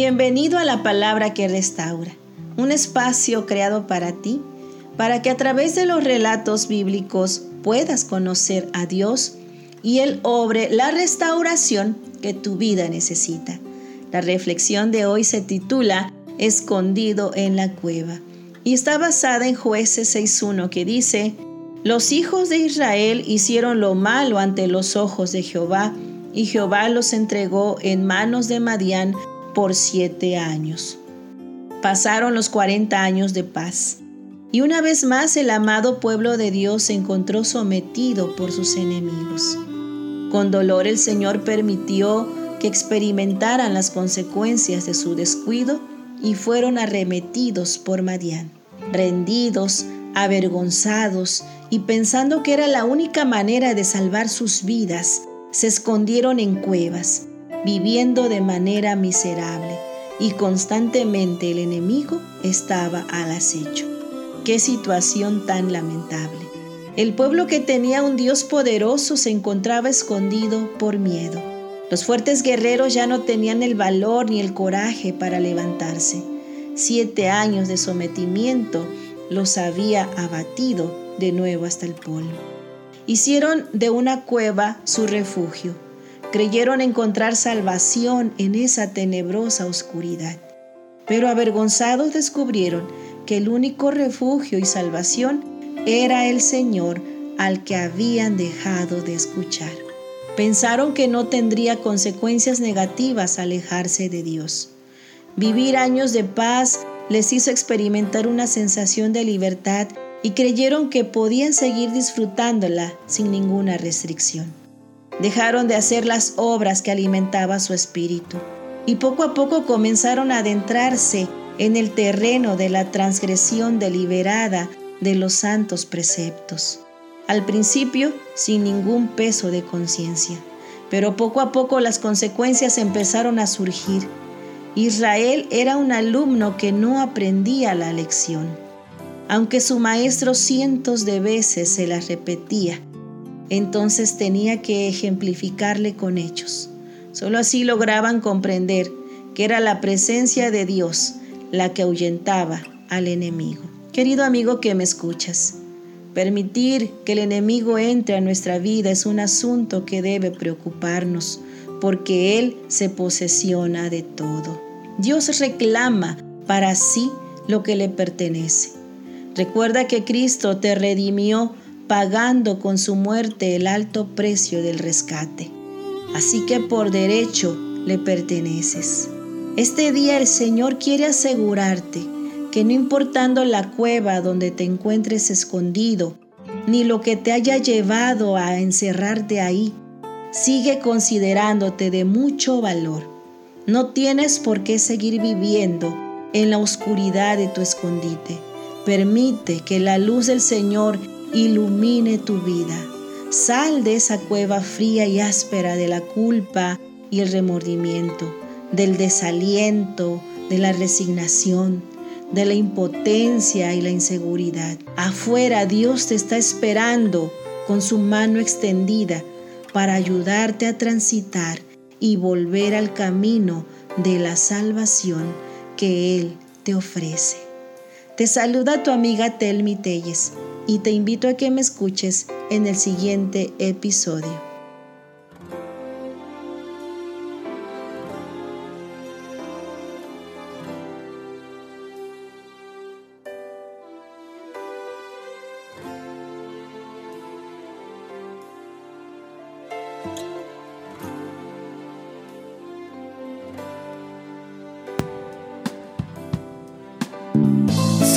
Bienvenido a la palabra que restaura, un espacio creado para ti, para que a través de los relatos bíblicos puedas conocer a Dios y Él obre la restauración que tu vida necesita. La reflexión de hoy se titula Escondido en la cueva y está basada en jueces 6.1 que dice, los hijos de Israel hicieron lo malo ante los ojos de Jehová, y Jehová los entregó en manos de Madián por siete años. Pasaron los cuarenta años de paz, y una vez más el amado pueblo de Dios se encontró sometido por sus enemigos. Con dolor el Señor permitió que experimentaran las consecuencias de su descuido y fueron arremetidos por Madián. Rendidos, avergonzados y pensando que era la única manera de salvar sus vidas, se escondieron en cuevas viviendo de manera miserable y constantemente el enemigo estaba al acecho. Qué situación tan lamentable. El pueblo que tenía un Dios poderoso se encontraba escondido por miedo. Los fuertes guerreros ya no tenían el valor ni el coraje para levantarse. Siete años de sometimiento los había abatido de nuevo hasta el polvo. Hicieron de una cueva su refugio Creyeron encontrar salvación en esa tenebrosa oscuridad, pero avergonzados descubrieron que el único refugio y salvación era el Señor al que habían dejado de escuchar. Pensaron que no tendría consecuencias negativas alejarse de Dios. Vivir años de paz les hizo experimentar una sensación de libertad y creyeron que podían seguir disfrutándola sin ninguna restricción. Dejaron de hacer las obras que alimentaban su espíritu y poco a poco comenzaron a adentrarse en el terreno de la transgresión deliberada de los santos preceptos. Al principio sin ningún peso de conciencia, pero poco a poco las consecuencias empezaron a surgir. Israel era un alumno que no aprendía la lección, aunque su maestro cientos de veces se la repetía entonces tenía que ejemplificarle con hechos. Solo así lograban comprender que era la presencia de Dios la que ahuyentaba al enemigo. Querido amigo que me escuchas, permitir que el enemigo entre a nuestra vida es un asunto que debe preocuparnos, porque Él se posesiona de todo. Dios reclama para sí lo que le pertenece. Recuerda que Cristo te redimió pagando con su muerte el alto precio del rescate. Así que por derecho le perteneces. Este día el Señor quiere asegurarte que no importando la cueva donde te encuentres escondido, ni lo que te haya llevado a encerrarte ahí, sigue considerándote de mucho valor. No tienes por qué seguir viviendo en la oscuridad de tu escondite. Permite que la luz del Señor ilumine tu vida. Sal de esa cueva fría y áspera de la culpa y el remordimiento, del desaliento, de la resignación, de la impotencia y la inseguridad. Afuera Dios te está esperando con su mano extendida para ayudarte a transitar y volver al camino de la salvación que Él te ofrece. Te saluda tu amiga Telmi Telles y te invito a que me escuches en el siguiente episodio.